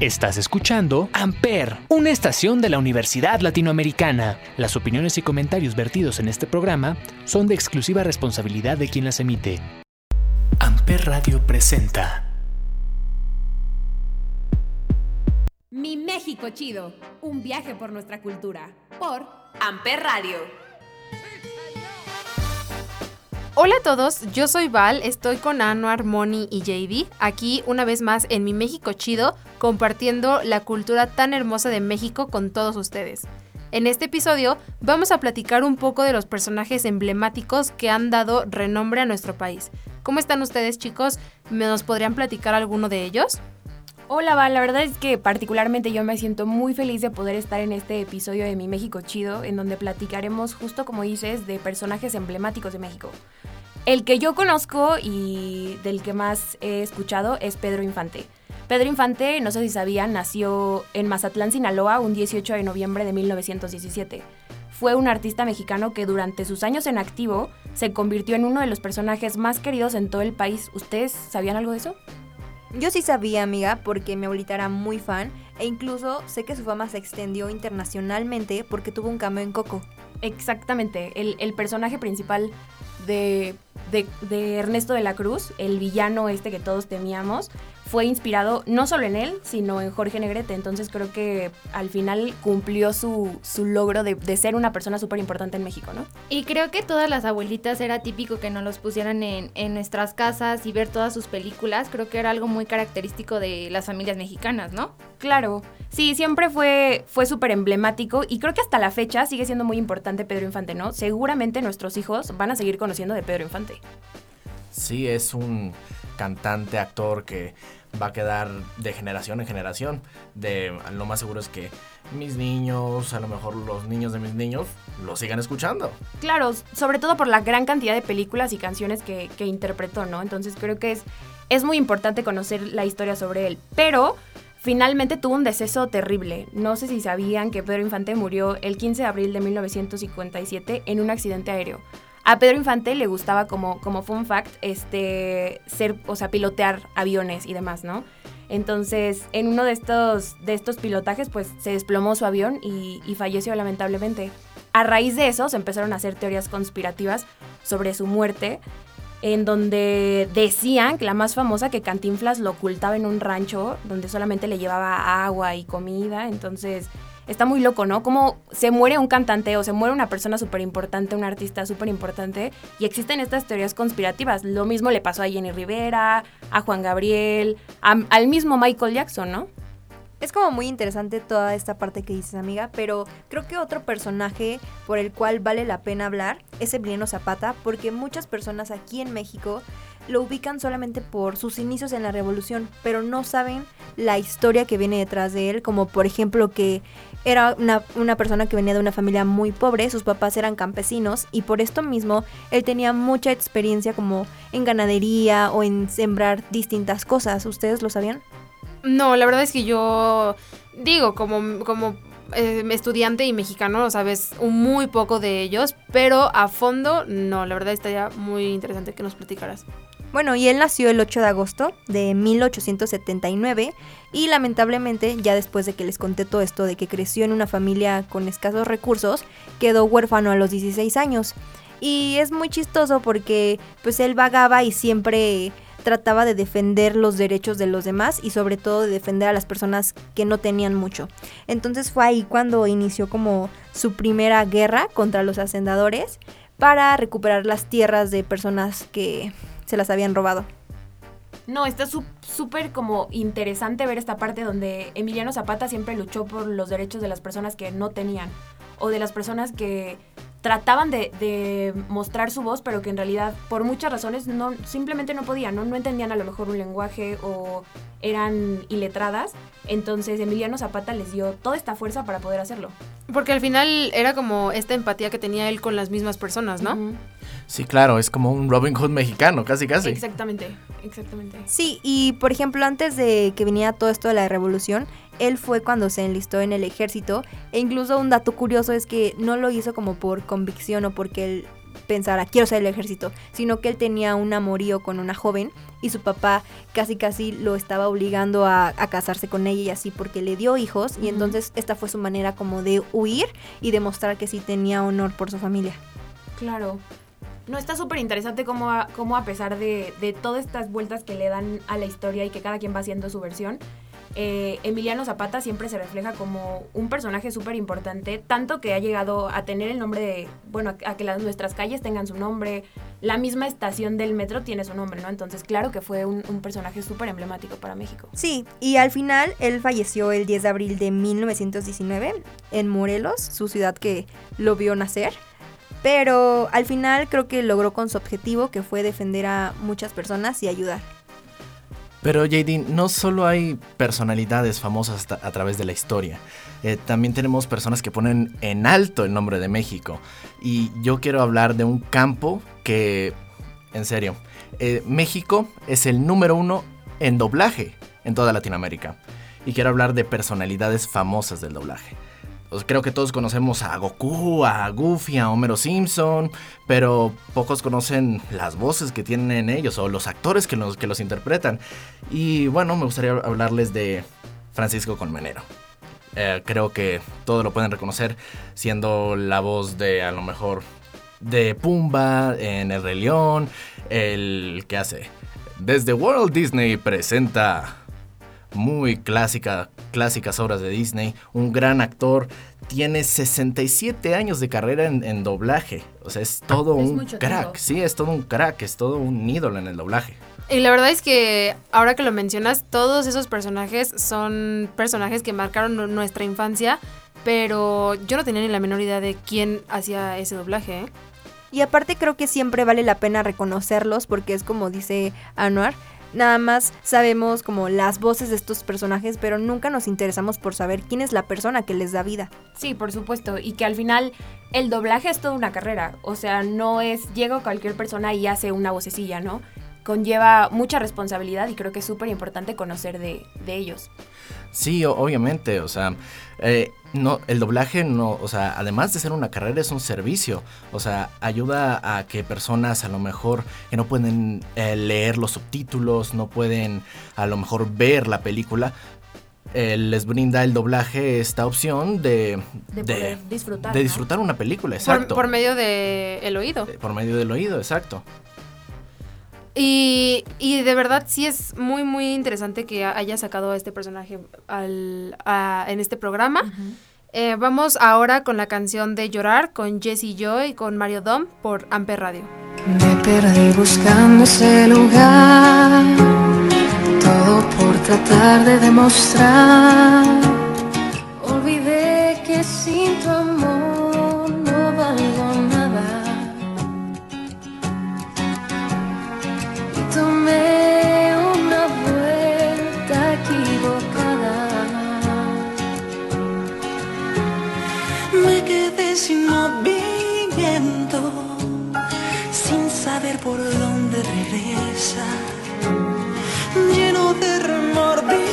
Estás escuchando Amper, una estación de la Universidad Latinoamericana. Las opiniones y comentarios vertidos en este programa son de exclusiva responsabilidad de quien las emite. Amper Radio presenta. Mi México Chido, un viaje por nuestra cultura, por Amper Radio. Hola a todos, yo soy Val, estoy con Anuar, Moni y JD, aquí una vez más en mi México Chido, compartiendo la cultura tan hermosa de México con todos ustedes. En este episodio vamos a platicar un poco de los personajes emblemáticos que han dado renombre a nuestro país. ¿Cómo están ustedes chicos? ¿Me nos podrían platicar alguno de ellos? Hola Val, la verdad es que particularmente yo me siento muy feliz de poder estar en este episodio de Mi México Chido, en donde platicaremos justo como dices de personajes emblemáticos de México. El que yo conozco y del que más he escuchado es Pedro Infante. Pedro Infante, no sé si sabían, nació en Mazatlán, Sinaloa, un 18 de noviembre de 1917. Fue un artista mexicano que durante sus años en activo se convirtió en uno de los personajes más queridos en todo el país. ¿Ustedes sabían algo de eso? Yo sí sabía, amiga, porque mi abuelita era muy fan e incluso sé que su fama se extendió internacionalmente porque tuvo un cameo en Coco. Exactamente, el, personaje principal de, de, Ernesto de la Cruz, el villano este que todos temíamos, fue inspirado no solo en él, sino en Jorge Negrete. Entonces creo que al final cumplió su, su logro de, de, ser una persona súper importante en México, ¿no? Y creo que todas las abuelitas era típico que nos los pusieran en, en nuestras casas y ver todas sus películas. Creo que era algo muy característico de las familias mexicanas, ¿no? Claro, sí, siempre fue, fue súper emblemático y creo que hasta la fecha sigue siendo muy importante Pedro Infante, ¿no? Seguramente nuestros hijos van a seguir conociendo de Pedro Infante. Sí, es un cantante, actor que va a quedar de generación en generación. De lo más seguro es que mis niños, a lo mejor los niños de mis niños, lo sigan escuchando. Claro, sobre todo por la gran cantidad de películas y canciones que, que interpretó, ¿no? Entonces creo que es, es muy importante conocer la historia sobre él. Pero finalmente tuvo un deceso terrible. No sé si sabían que Pedro Infante murió el 15 de abril de 1957 en un accidente aéreo. A Pedro Infante le gustaba como, como fun fact, este, ser, o sea, pilotear aviones y demás, ¿no? Entonces, en uno de estos, de estos pilotajes, pues se desplomó su avión y, y falleció lamentablemente. A raíz de eso se empezaron a hacer teorías conspirativas sobre su muerte, en donde decían la más famosa que Cantinflas lo ocultaba en un rancho donde solamente le llevaba agua y comida, entonces está muy loco, ¿no? Como se muere un cantante o se muere una persona súper importante, un artista súper importante, y existen estas teorías conspirativas. Lo mismo le pasó a Jenny Rivera, a Juan Gabriel, al mismo Michael Jackson, ¿no? Es como muy interesante toda esta parte que dices, amiga, pero creo que otro personaje por el cual vale la pena hablar es Emiliano Zapata, porque muchas personas aquí en México lo ubican solamente por sus inicios en la revolución, pero no saben la historia que viene detrás de él, como por ejemplo que era una, una, persona que venía de una familia muy pobre, sus papás eran campesinos y por esto mismo él tenía mucha experiencia como en ganadería o en sembrar distintas cosas. ¿Ustedes lo sabían? No, la verdad es que yo digo, como, como eh, estudiante y mexicano, sabes un muy poco de ellos, pero a fondo, no, la verdad estaría muy interesante que nos platicaras. Bueno, y él nació el 8 de agosto de 1879 y lamentablemente ya después de que les conté todo esto de que creció en una familia con escasos recursos, quedó huérfano a los 16 años. Y es muy chistoso porque pues él vagaba y siempre trataba de defender los derechos de los demás y sobre todo de defender a las personas que no tenían mucho. Entonces fue ahí cuando inició como su primera guerra contra los hacendadores para recuperar las tierras de personas que se las habían robado. No, está súper como interesante ver esta parte donde Emiliano Zapata siempre luchó por los derechos de las personas que no tenían o de las personas que trataban de, mostrar su voz, pero que en realidad por muchas razones no, simplemente no podían, ¿no? no entendían a lo mejor un lenguaje o eran iletradas. Entonces Emiliano Zapata les dio toda esta fuerza para poder hacerlo. Porque al final era como esta empatía que tenía él con las mismas personas, ¿no? Sí, claro, es como un Robin Hood mexicano, casi casi. Exactamente, exactamente. Sí, y por ejemplo, antes de que viniera todo esto de la revolución, él fue cuando se enlistó en el ejército e incluso un dato curioso es que no lo hizo como por convicción o porque él pensara, quiero ser el ejército, sino que él tenía un amorío con una joven y su papá casi casi lo estaba obligando a, casarse con ella y así porque le dio hijos y entonces esta fue su manera como de huir y demostrar que sí tenía honor por su familia. Claro. No, está súper interesante cómo a, cómo a pesar de, de todas estas vueltas que le dan a la historia y que cada quien va haciendo su versión, eh, Emiliano Zapata siempre se refleja como un personaje súper importante, tanto que ha llegado a tener el nombre de, bueno, a que las, nuestras calles tengan su nombre, la misma estación del metro tiene su nombre, ¿no? Entonces, claro que fue un, un personaje súper emblemático para México. Sí, y al final él falleció el 10 de abril de 1919 en Morelos, su ciudad que lo vio nacer. Pero al final creo que logró con su objetivo, que fue defender a muchas personas y ayudar. Pero JD, no solo hay personalidades famosas a través de la historia, eh, también tenemos personas que ponen en alto el nombre de México. Y yo quiero hablar de un campo que, en serio, eh, México es el número uno en doblaje en toda Latinoamérica. Y quiero hablar de personalidades famosas del doblaje. Pues creo que todos conocemos a Goku, a Goofy, a Homero Simpson, pero pocos conocen las voces que tienen ellos o los actores que los, que los interpretan. Y bueno, me gustaría hablarles de Francisco Colmenero. Eh, creo que todos lo pueden reconocer siendo la voz de a lo mejor de Pumba en El Rey León, el que hace desde World Disney presenta muy clásica, clásicas obras de Disney, un gran actor, tiene 67 años de carrera en, doblaje, o sea, es todo un crack, sí, es todo un crack, es todo un ídolo en el doblaje. Y la verdad es que ahora que lo mencionas, todos esos personajes son personajes que marcaron nuestra infancia, pero yo no tenía ni la menor idea de quién hacía ese doblaje. ¿eh? Y aparte creo que siempre vale la pena reconocerlos porque es como dice Anuar, Nada más sabemos como las voces de estos personajes, pero nunca nos interesamos por saber quién es la persona que les da vida. Sí, por supuesto, y que al final el doblaje es toda una carrera, o sea, no es llega cualquier persona y hace una vocecilla, ¿no? Conlleva mucha responsabilidad y creo que es súper importante conocer de, de ellos. Sí, obviamente, o sea, eh, no, el doblaje no, o sea, además de ser una carrera es un servicio, o sea, ayuda a que personas a lo mejor que no pueden eh, leer los subtítulos, no pueden a lo mejor ver la película, eh, les brinda el doblaje esta opción de, de, disfrutar, de disfrutar una película, exacto. Por, medio del oído. Por medio del oído, exacto. Y, de verdad sí es muy, muy interesante que haya sacado a este personaje al, en este programa. Eh, vamos ahora con la canción de Llorar con Jesse Joy y con Mario Dom por Amper Radio. Me perdí buscando ese lugar, todo por tratar de demostrar. Olvidé que sin tu amor to be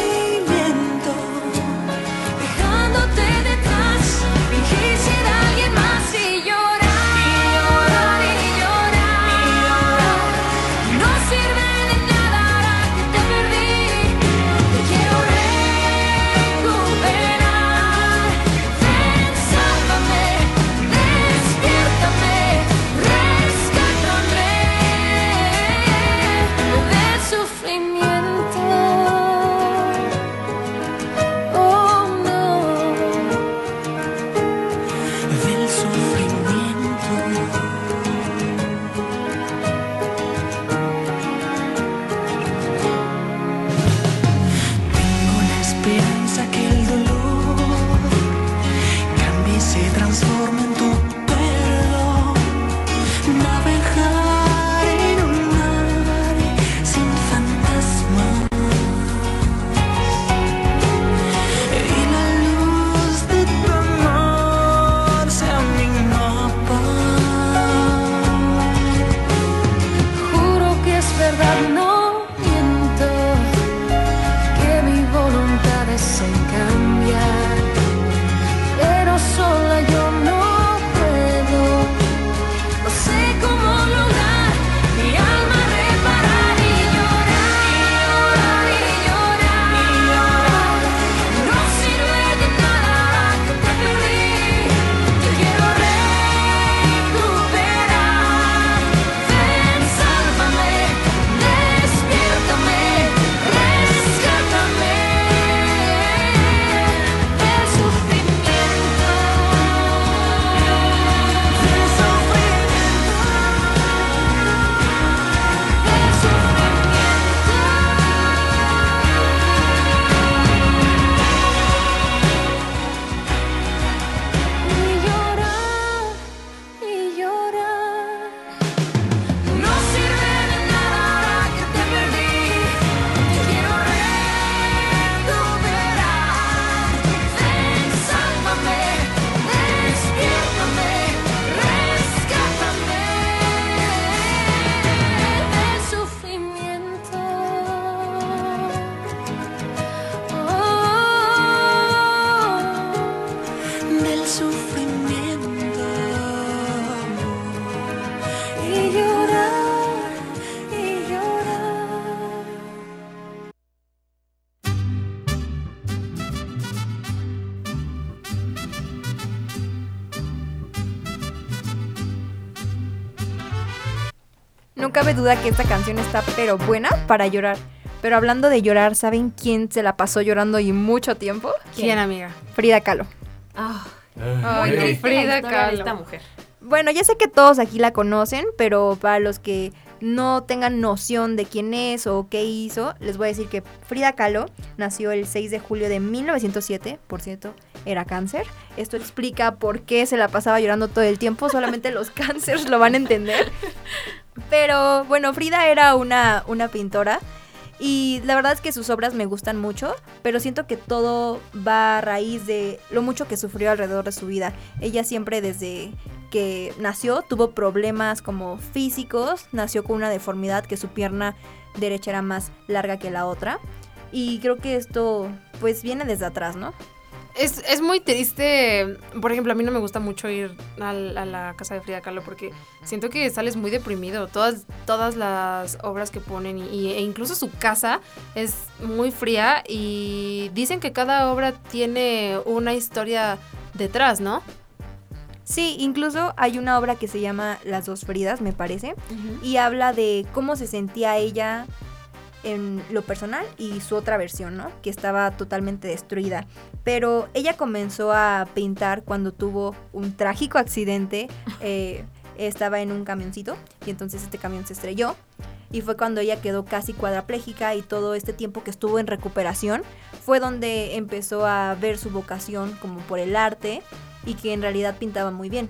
no cabe duda que esta canción está pero buena para llorar. Pero hablando de llorar, ¿saben quién se la pasó llorando y mucho tiempo? ¿Quién, amiga? Frida Kahlo. Ah, Ay, muy triste Frida Kahlo. esta mujer. Bueno, ya sé que todos aquí la conocen, pero para los que no tengan noción de quién es o qué hizo, les voy a decir que Frida Kahlo nació el 6 de julio de 1907, por cierto, era cáncer. Esto explica por qué se la pasaba llorando todo el tiempo, solamente los cánceres lo van a entender. Pero bueno, Frida era una, una pintora y la verdad es que sus obras me gustan mucho, pero siento que todo va a raíz de lo mucho que sufrió alrededor de su vida. Ella siempre desde que nació tuvo problemas como físicos, nació con una deformidad que su pierna derecha era más larga que la otra. Y creo que esto pues viene desde atrás, ¿no? Es, es muy triste. Por ejemplo, a mí no me gusta mucho ir a, la casa de Frida Kahlo porque siento que sales muy deprimido. Todas, todas las obras que ponen y, e incluso su casa es muy fría y dicen que cada obra tiene una historia detrás, ¿no? Sí, incluso hay una obra que se llama Las dos Fridas, me parece, y habla de cómo se sentía ella en lo personal y su otra versión, ¿no? Que estaba totalmente destruida. Pero ella comenzó a pintar cuando tuvo un trágico accidente. eh, estaba en un camioncito y entonces este camión se estrelló. Y fue cuando ella quedó casi cuadraplégica y todo este tiempo que estuvo en recuperación fue donde empezó a ver su vocación como por el arte y que en realidad pintaba muy bien.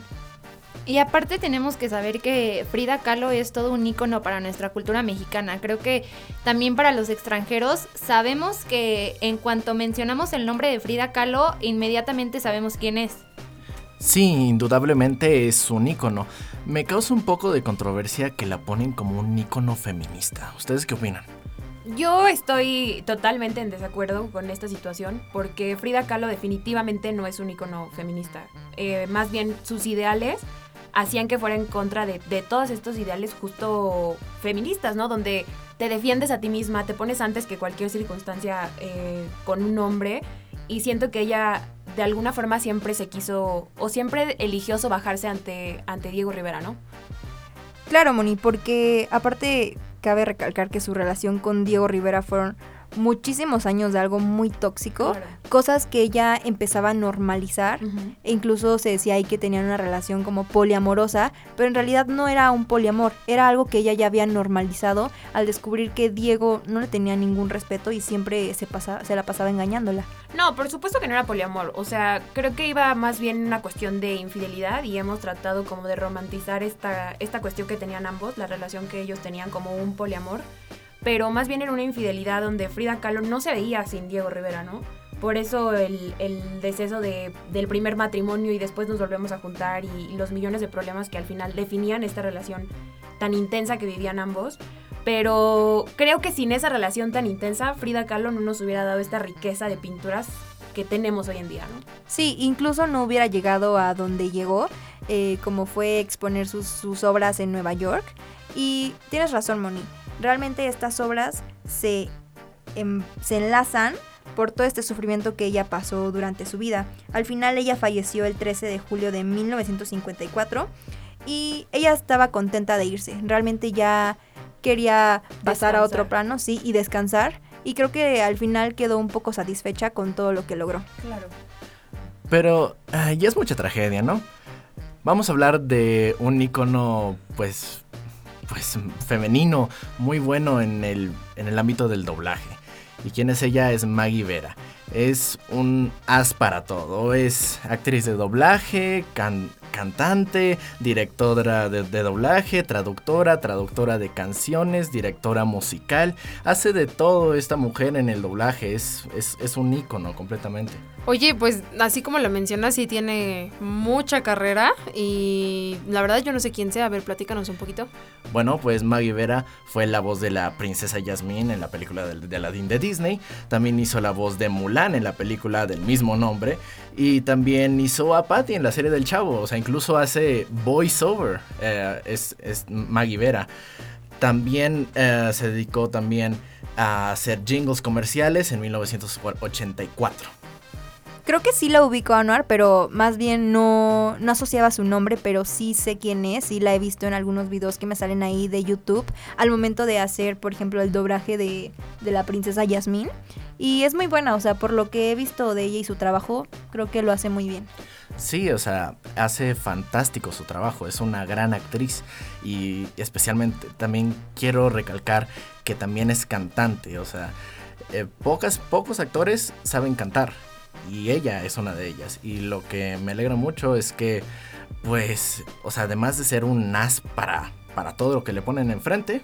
Y aparte tenemos que saber que Frida Kahlo es todo un ícono para nuestra cultura mexicana. Creo que también para los extranjeros sabemos que en cuanto mencionamos el nombre de Frida Kahlo, inmediatamente sabemos quién es. Sí, indudablemente es un ícono. Me causa un poco de controversia que la ponen como un ícono feminista. ¿Ustedes qué opinan? Yo estoy totalmente en desacuerdo con esta situación porque Frida Kahlo definitivamente no es un icono feminista. Eh, más bien sus ideales hacían que fuera en contra de, todos estos ideales justo feministas, ¿no? Donde te defiendes a ti misma, te pones antes que cualquier circunstancia eh, con un hombre y siento que ella de alguna forma siempre se quiso o siempre eligió sobajarse ante, ante Diego Rivera, ¿no? Claro, Moni, porque aparte cabe recalcar que su relación con Diego Rivera fueron muchísimos años de algo muy tóxico, Claro. cosas que ella empezaba a normalizar, e incluso se decía ahí que tenían una relación como poliamorosa, pero en realidad no era un poliamor, era algo que ella ya había normalizado al descubrir que Diego no le tenía ningún respeto y siempre se, pasa, se la pasaba engañándola. No, por supuesto que no era poliamor. O sea, creo que iba más bien una cuestión de infidelidad y hemos tratado como de romantizar esta, esta cuestión que tenían ambos, la relación que ellos tenían como un poliamor. Pero más bien era una infidelidad donde Frida Kahlo no se veía sin Diego Rivera, ¿no? Por eso el, el deceso de, del primer matrimonio y después nos volvemos a juntar y, y los millones de problemas que al final definían esta relación tan intensa que vivían ambos. Pero creo que sin esa relación tan intensa, Frida Kahlo no nos hubiera dado esta riqueza de pinturas que tenemos hoy en día, ¿no? Sí, incluso no hubiera llegado a donde llegó, eh, como fue exponer sus, sus obras en Nueva York. Y tienes razón, Moni. Realmente estas obras se, em- se enlazan por todo este sufrimiento que ella pasó durante su vida. Al final ella falleció el 13 de julio de 1954 y ella estaba contenta de irse. Realmente ya quería pasar a otro plano, sí, y descansar. Y creo que al final quedó un poco satisfecha con todo lo que logró. Claro. Pero ah, ya es mucha tragedia, ¿no? Vamos a hablar de un ícono, pues, pues femenino, muy bueno en el, en el ámbito del doblaje. ¿Y quién es ella? Es Maggie Vera. Es un as para todo. Es actriz de doblaje, can- cantante, directora de, de doblaje, traductora, traductora de canciones, directora musical. Hace de todo esta mujer en el doblaje. Es, es, es un ícono completamente. Oye, pues así como lo mencionas, sí tiene mucha carrera y la verdad yo no sé quién sea. A ver, platícanos un poquito. Bueno, pues Maggie Vera fue la voz de la princesa Jasmine en la película de, de Aladdin de Disney. También hizo la voz de Mulan en la película del mismo nombre. Y también hizo a Patty en la serie del Chavo. O sea, incluso hace voiceover. eh, es, Maggie Vera. También eh, se dedicó también a hacer jingles comerciales en 1984. Creo que sí la ubico a Anuar, pero más bien no, no asociaba su nombre, pero sí sé quién es y la he visto en algunos videos que me salen ahí de YouTube al momento de hacer, por ejemplo, el doblaje de, de la princesa Yasmín. Y es muy buena, o sea, por lo que he visto de ella y su trabajo, creo que lo hace muy bien. Sí, o sea, hace fantástico su trabajo, es una gran actriz y especialmente también quiero recalcar que también es cantante, o sea, eh, pocas, pocos actores saben cantar y ella es una de ellas. Y lo que me alegra mucho es que, pues, o sea, además de ser un as para, para todo lo que le ponen enfrente,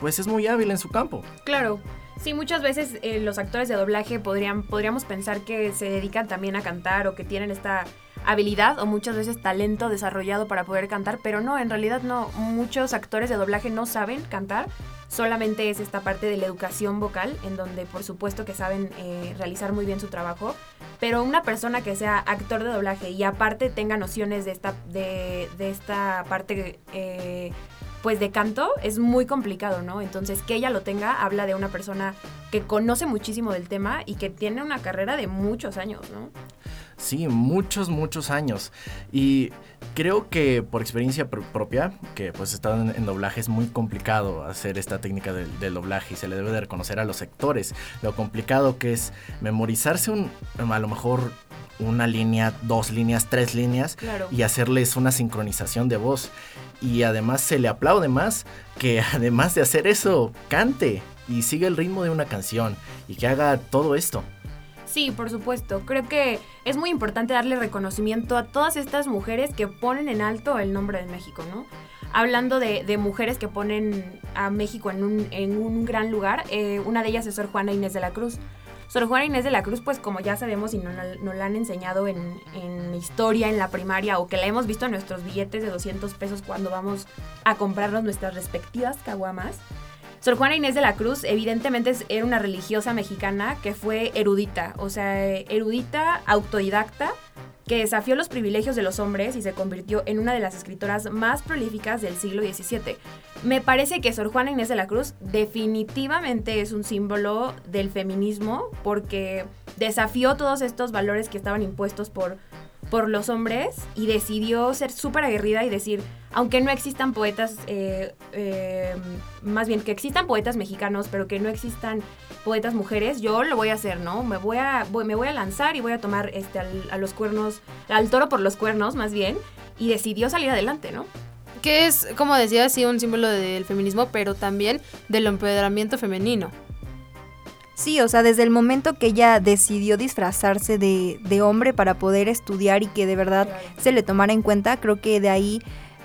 pues es muy hábil en su campo. Claro. Sí, muchas veces eh, los actores de doblaje podrían, podríamos pensar que se dedican también a cantar o que tienen esta habilidad o muchas veces talento desarrollado para poder cantar, pero no, en realidad no. Muchos actores de doblaje no saben cantar, solamente es esta parte de la educación vocal, en donde por supuesto que saben eh, realizar muy bien su trabajo, pero una persona que sea actor de doblaje y aparte tenga nociones de esta, de, esta parte... Eh, pues de canto es muy complicado, ¿no? Entonces que ella lo tenga habla de una persona que conoce muchísimo del tema y que tiene una carrera de muchos años, ¿no? Sí, muchos, muchos años. Y creo que por experiencia pr- propia, que pues estado en, en doblaje, es muy complicado hacer esta técnica del, del doblaje y se le debe de reconocer a los actores lo complicado que es memorizarse un, a lo mejor una línea, dos líneas, tres líneas Claro. y hacerles una sincronización de voz. Y además se le aplaude más que además de hacer eso, cante y siga el ritmo de una canción y que haga todo esto. Sí, por supuesto. Creo que es muy importante darle reconocimiento a todas estas mujeres que ponen en alto el nombre de México, ¿no? Hablando de, mujeres que ponen a México en un, gran lugar, eh, una de ellas es Sor Juana Inés de la Cruz. Sor Juana Inés de la Cruz, pues como ya sabemos y nos la han enseñado en, en historia, en la primaria, o que la hemos visto en nuestros billetes de 200 pesos cuando vamos a comprarnos nuestras respectivas caguamas. Sor Juana Inés de la Cruz evidentemente era una religiosa mexicana que fue erudita, o sea, erudita, autodidacta, que desafió los privilegios de los hombres y se convirtió en una de las escritoras más prolíficas del siglo XVII. Me parece que Sor Juana Inés de la Cruz definitivamente es un símbolo del feminismo porque desafió todos estos valores que estaban impuestos por, por los hombres y decidió ser súper aguerrida y decir, aunque no existan poetas, eh, eh, más bien que existan poetas mexicanos, pero que no existan poetas mujeres, yo lo voy a hacer, ¿no? Me voy a, me voy a lanzar y voy a tomar este, al- a los cuernos, al toro por los cuernos, más bien, y decidió salir adelante, ¿no? Que es, como decía, sí, un símbolo del feminismo, pero también del empoderamiento femenino. Sí, o sea, desde el momento que ella decidió disfrazarse de, de hombre para poder estudiar y que de verdad se le tomara en cuenta, creo que de ahí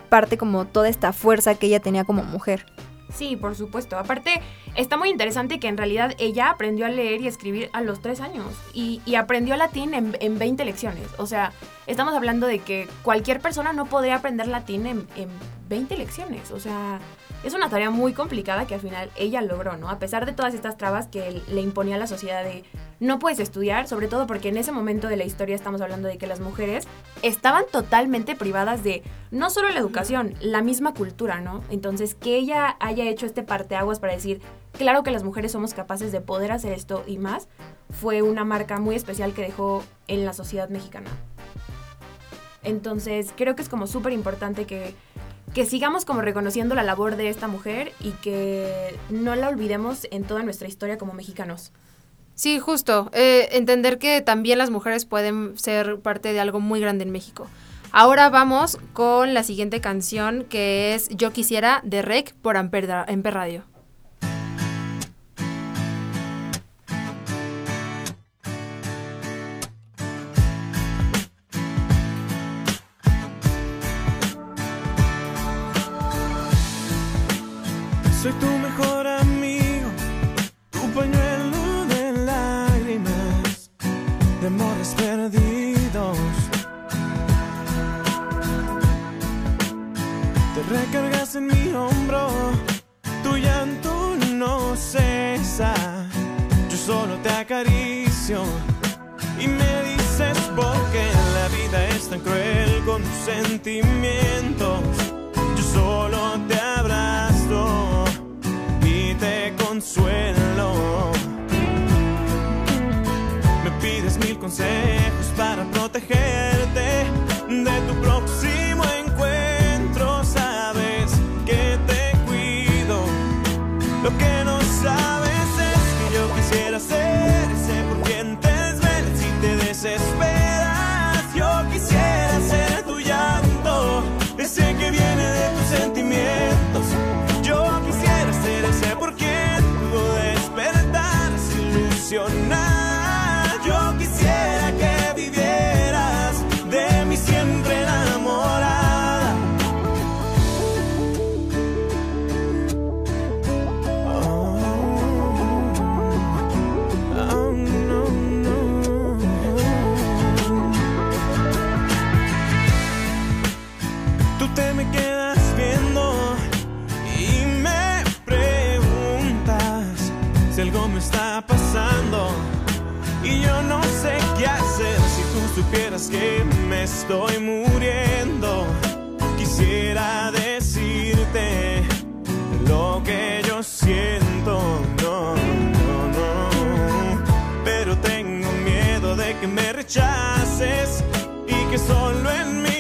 parte como toda esta fuerza que ella tenía como mujer. Sí, por supuesto. Aparte, está muy interesante que en realidad ella aprendió a leer y escribir a los tres años y, aprendió latín en, en 20 lecciones. O sea, estamos hablando de que cualquier persona no podría aprender latín en, en 20 lecciones. O sea, es una tarea muy complicada que al final ella logró, ¿no? A pesar de todas estas trabas que le imponía la sociedad de no puedes estudiar, sobre todo porque en ese momento de la historia estamos hablando de que las mujeres estaban totalmente privadas de no solo la educación, la misma cultura, ¿no? Entonces, que ella haya hecho este parteaguas para decir, claro que las mujeres somos capaces de poder hacer esto y más, fue una marca muy especial que dejó en la sociedad mexicana. Entonces, creo que es como súper importante que, que sigamos como reconociendo la labor de esta mujer y que no la olvidemos en toda nuestra historia como mexicanos. Sí, justo. eh, entender que también las mujeres pueden ser parte de algo muy grande en México. Ahora vamos con la siguiente canción que es Yo quisiera de Rec por Amper, Radio. Pides mil consejos para protegerte de tu próximo que me estoy muriendo. Quisiera decirte lo que yo siento, no, no, no, pero tengo miedo de que me rechaces y que solo en mi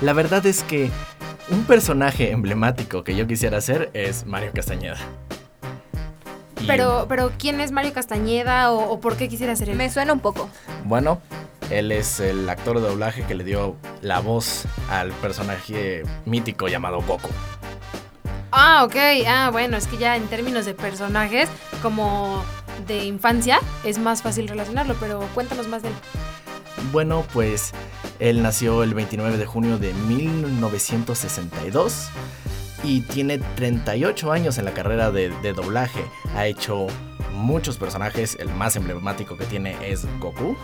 La verdad es que un personaje emblemático que yo quisiera hacer es Mario Castañeda. Y, Pero, pero ¿quién es Mario Castañeda o, o por qué quisiera ser él? Me suena un poco. Bueno, él es el actor de doblaje que le dio la voz al personaje mítico llamado Goku. Ah, ok. Ah, bueno, es que ya en términos de personajes, como de infancia, es más fácil relacionarlo, pero cuéntanos más de él. Bueno, pues él nació el 29 de junio de 1962 y tiene 38 años en la carrera de, de doblaje. Ha hecho muchos personajes, el más emblemático que tiene es Goku.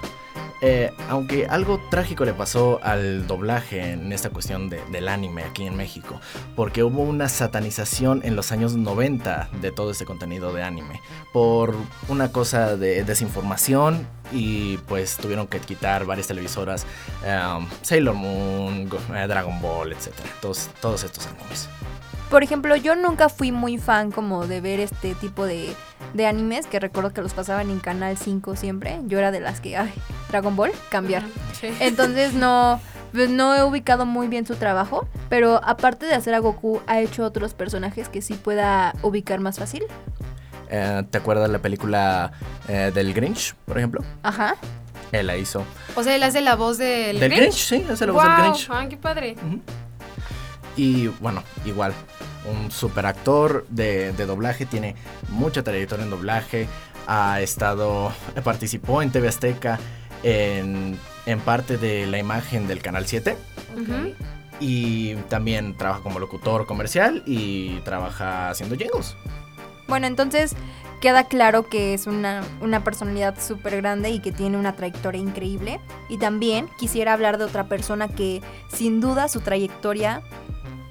Eh, aunque algo trágico le pasó al doblaje en esta cuestión de- del anime aquí en México, porque hubo una satanización en los años 90 de todo este contenido de anime, por una cosa de desinformación y pues tuvieron que quitar varias televisoras, um, Sailor Moon, eh, Dragon Ball, etc. Todos estos animes. Por ejemplo, yo nunca fui muy fan como de ver este tipo de, de animes, que recuerdo que los pasaban en Canal 5 siempre. Yo era de las que, ay, Dragon Ball, cambiar. Entonces no, pues, no he ubicado muy bien su trabajo, pero aparte de hacer a Goku, ha hecho otros personajes que sí pueda ubicar más fácil. Eh, ¿Te acuerdas la película eh, del Grinch, por ejemplo? Ajá. Él la hizo. O sea, él hace la voz del, Del Grinch, sí, hace la voz del Grinch. ah, qué padre. Y bueno, igual, un super actor de, de doblaje, tiene mucha trayectoria en doblaje, ha estado, participó en TV Azteca en, en parte de la imagen del Canal 7 Ujú. y también trabaja como locutor comercial y trabaja haciendo jingles. Bueno, entonces, queda claro que es una, una personalidad súper grande y que tiene una trayectoria increíble. Y también quisiera hablar de otra persona que sin duda su trayectoria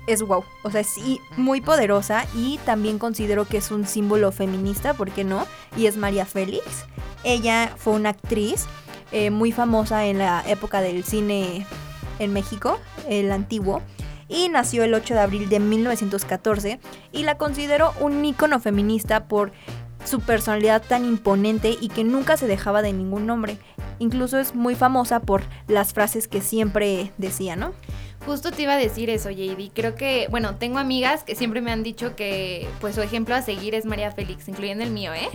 es wow. O sea, y- muy poderosa y también considero que es un símbolo feminista, ¿por qué no? Y es María Félix. Ella fue una actriz eh, muy famosa en la época del cine en México, el antiguo. Y nació el 8 de abril de 1914 y la considero un ícono feminista por su personalidad tan imponente y que nunca se dejaba de ningún nombre. Incluso es muy famosa por las frases que siempre decía, ¿no? Justo te iba a decir eso, JD. Creo que, bueno, tengo amigas que siempre me han dicho que, pues, su ejemplo a seguir es María Félix, incluyendo el mío, ¿eh?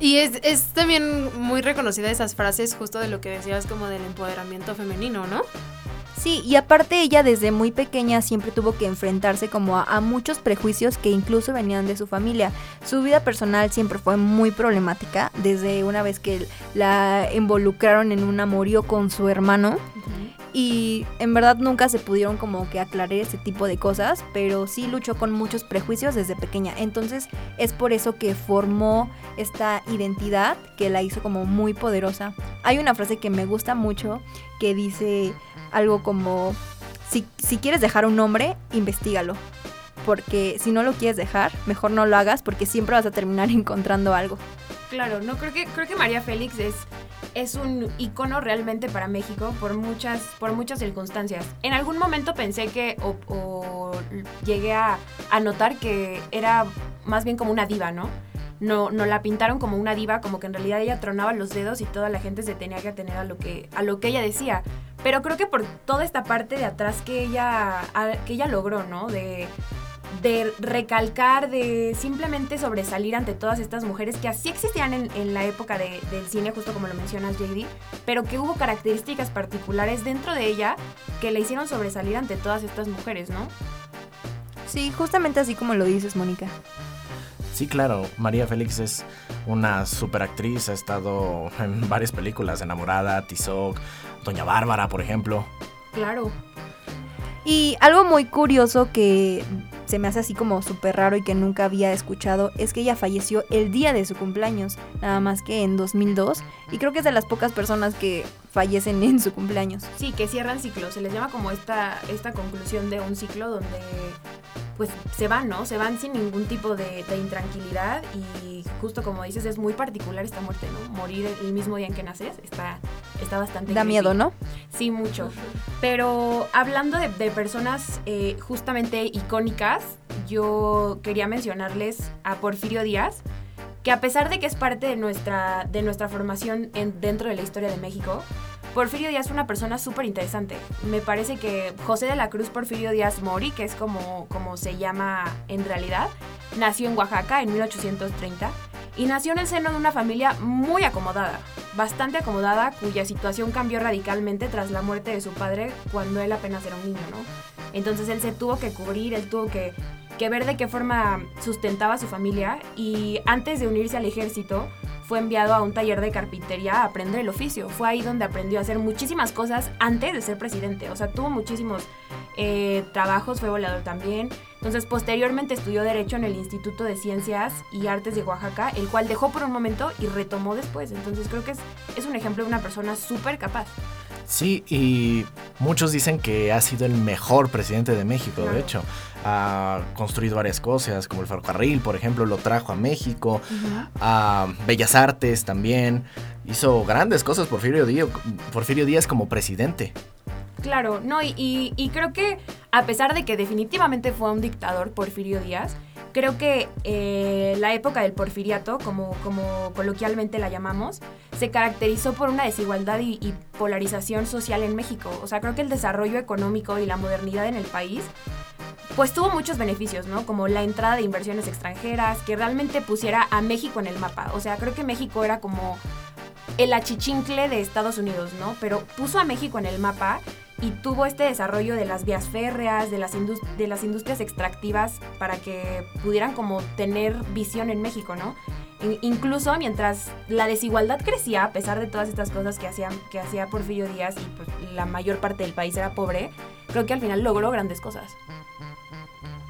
Y es, es también muy reconocida esas frases justo de lo que decías como del empoderamiento femenino, ¿no? Sí, y aparte ella desde muy pequeña siempre tuvo que enfrentarse como a, a muchos prejuicios que incluso venían de su familia. Su vida personal siempre fue muy problemática, desde una vez que la involucraron en un amorío con su hermano. Y en verdad nunca se pudieron como que aclarar ese tipo de cosas, pero sí luchó con muchos prejuicios desde pequeña. Entonces es por eso que formó esta identidad que la hizo como muy poderosa. Hay una frase que me gusta mucho que dice algo como, si, si quieres dejar un nombre, investigalo. Porque si no lo quieres dejar, mejor no lo hagas porque siempre vas a terminar encontrando algo. Claro, no creo que creo que María Félix es es un icono realmente para México por muchas por muchas circunstancias. En algún momento pensé que o, llegué a, a notar que era más bien como una diva, ¿no? No, no la pintaron como una diva, como que en realidad ella tronaba los dedos y toda la gente se tenía que atener a lo que, a lo que ella decía. Pero creo que por toda esta parte de atrás que ella, que ella logró, ¿no? De, de recalcar, de simplemente sobresalir ante todas estas mujeres que así existían en, en la época de- del cine, justo como lo mencionas JD, pero que hubo características particulares dentro de ella que le hicieron sobresalir ante todas estas mujeres, ¿no? Sí, justamente así como lo dices, Mónica. Sí, claro, María Félix es una super actriz, ha estado en varias películas, Enamorada, Tizoc, Doña Bárbara, por ejemplo. Claro. Y algo muy curioso que se me hace así como súper raro y que nunca había escuchado es que ella falleció el día de su cumpleaños, nada más que en 2002. Y creo que es de las pocas personas que fallecen en su cumpleaños. Sí, que cierran ciclos. Se les llama como esta, esta conclusión de un ciclo donde pues se van, ¿no? Se van sin ningún tipo de, de intranquilidad y justo como dices, es muy particular esta muerte, ¿no? Morir el mismo día en que naces está, está bastante... Da miedo, ¿no? Sí, mucho. Pero hablando de, de personas eh, justamente icónicas, yo quería mencionarles a Porfirio Díaz, que a pesar de que es parte de nuestra, de nuestra formación en- dentro de la historia de México, Porfirio Díaz es una persona súper interesante. Me parece que José de la Cruz Porfirio Díaz Mori, que es como, como se llama en realidad, nació en Oaxaca en 1830 y nació en el seno de una familia muy acomodada, bastante acomodada, cuya situación cambió radicalmente tras la muerte de su padre cuando él apenas era un niño, ¿no? Entonces él se tuvo que cubrir, él tuvo que, que ver de qué forma sustentaba a su familia y antes de unirse al ejército fue enviado a un taller de carpintería a aprender el oficio. Fue ahí donde aprendió a hacer muchísimas cosas antes de ser presidente. O sea, tuvo muchísimos eh, trabajos, fue volador también. Entonces, posteriormente estudió Derecho en el Instituto de Ciencias y Artes de Oaxaca, el cual dejó por un momento y retomó después. Entonces, creo que es, es un ejemplo de una persona súper capaz. Sí, y muchos dicen que ha sido el mejor presidente de México, de hecho. Ha construido varias cosas, como el ferrocarril, por ejemplo, lo trajo a México. a Bellas Artes también. Hizo grandes cosas Porfirio Díaz, Porfirio Díaz como presidente. Claro, no, y, y- y creo que a pesar de que definitivamente fue un dictador, Porfirio Díaz, creo que eh, la época del porfiriato, como, como coloquialmente la llamamos, se caracterizó por una desigualdad y, polarización social en México. O sea, creo que el desarrollo económico y la modernidad en el país pues tuvo muchos beneficios, ¿no? Como la entrada de inversiones extranjeras, que realmente pusiera a México en el mapa. O sea, creo que México era como el achichincle de Estados Unidos, ¿no? Pero puso a México en el mapa y tuvo este desarrollo de las vías férreas, de las, de las industrias extractivas para que pudieran como tener visión en México, ¿no? In- incluso mientras la desigualdad crecía, a pesar de todas estas cosas que, hacían, que hacía Porfirio Díaz y pues, la mayor parte del país era pobre, creo que al final logró grandes cosas.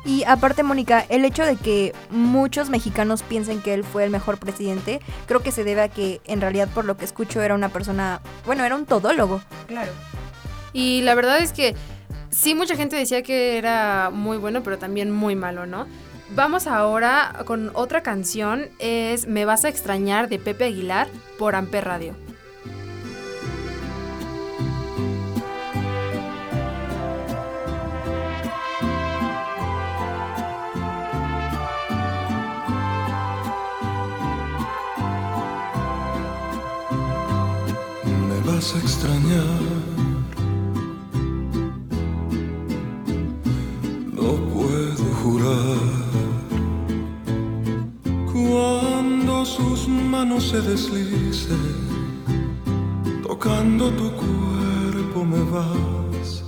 Y aparte, Mónica, el hecho de que muchos mexicanos piensen que él fue el mejor presidente, creo que se debe a que en realidad por lo que escucho era una persona, bueno, era un todólogo. Claro. Y la verdad es que sí, mucha gente decía que era muy bueno, pero también muy malo, ¿no? Vamos ahora con otra canción, es Me vas a extrañar de Pepe Aguilar por Amper Radio. me vas a extrañar. Cuando sus manos se deslicen, tocando tu cuerpo me vas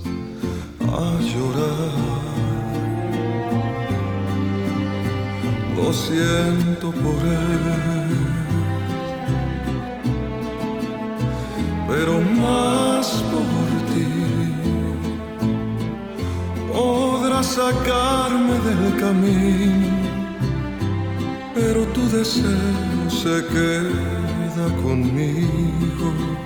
a llorar. Lo siento por él. pero más por sacarme del camino, pero tu deseo se queda conmigo.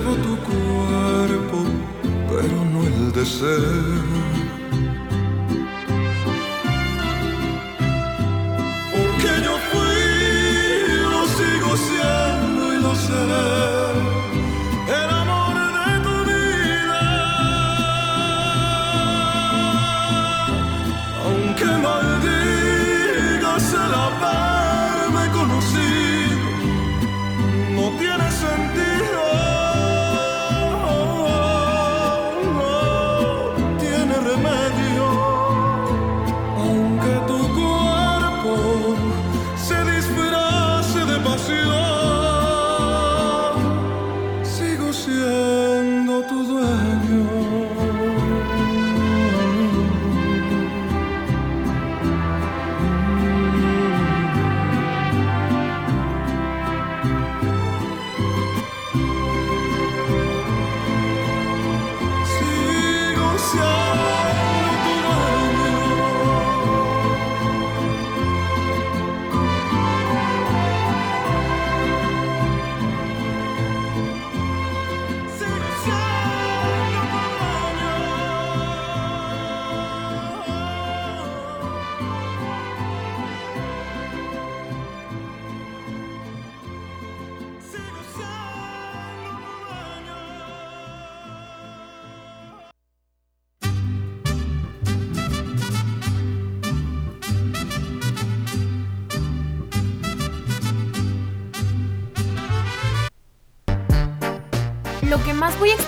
Se llevó tu cuerpo, pero no el deseo.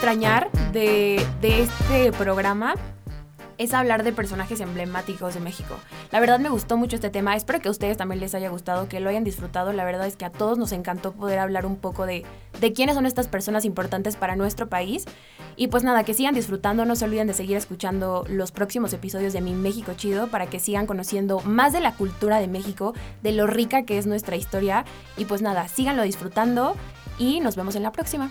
Extrañar de, este programa es hablar de personajes emblemáticos de México. La verdad me gustó mucho este tema, espero que a ustedes también les haya gustado, que lo hayan disfrutado. La verdad es que a todos nos encantó poder hablar un poco de, de quiénes son estas personas importantes para nuestro país. Y pues nada, que sigan disfrutando, no se olviden de seguir escuchando los próximos episodios de Mi México Chido para que sigan conociendo más de la cultura de México, de lo rica que es nuestra historia. Y pues nada, síganlo disfrutando y nos vemos en la próxima.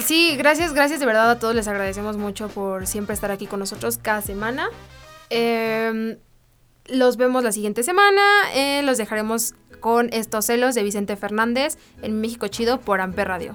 Sí, gracias, gracias de verdad a todos. Les agradecemos mucho por siempre estar aquí con nosotros cada semana. Eh, los vemos la siguiente semana. Eh, los dejaremos con estos celos de Vicente Fernández en México Chido por Amper Radio.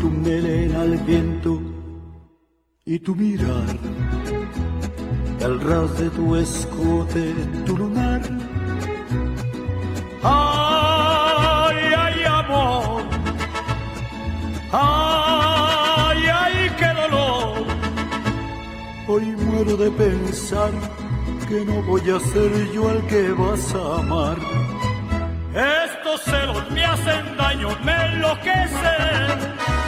tu melena al viento y tu mirar, el ras de tu escote, tu lunar. Ay, ay, amor, ay, ay, qué dolor. Hoy muero de pensar que no voy a ser yo el que vas a amar. Estos celos me hacen daño, me enloquecen.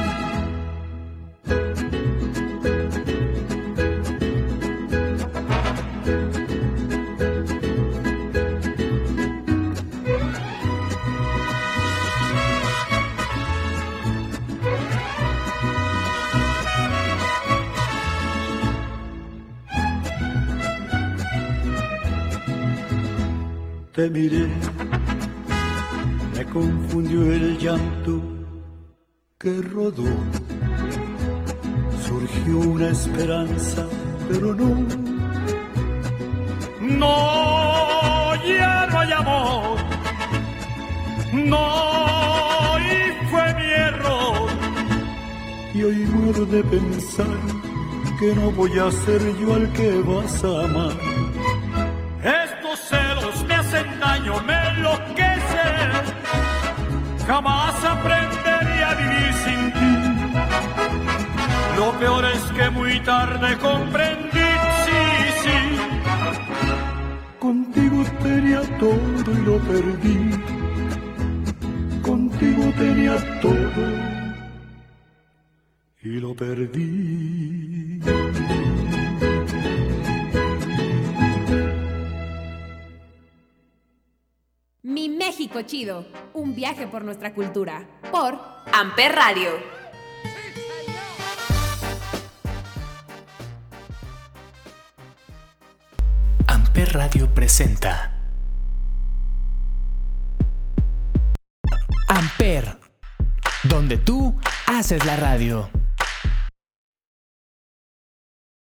Surgió una esperanza, pero no. No, ya no hay amor. No, y fue mi error. Y hoy muero de pensar que no voy a ser yo al que vas a amar. Estos celos me hacen daño, me enloquecen. Jamás aprendería peor es que muy tarde comprendí, sí, sí. Contigo tenía todo y lo perdí. Contigo tenía todo y lo perdí. Mi México Chido, un viaje por nuestra cultura. Por Amper Radio. Radio presenta Amper, donde tú haces la radio.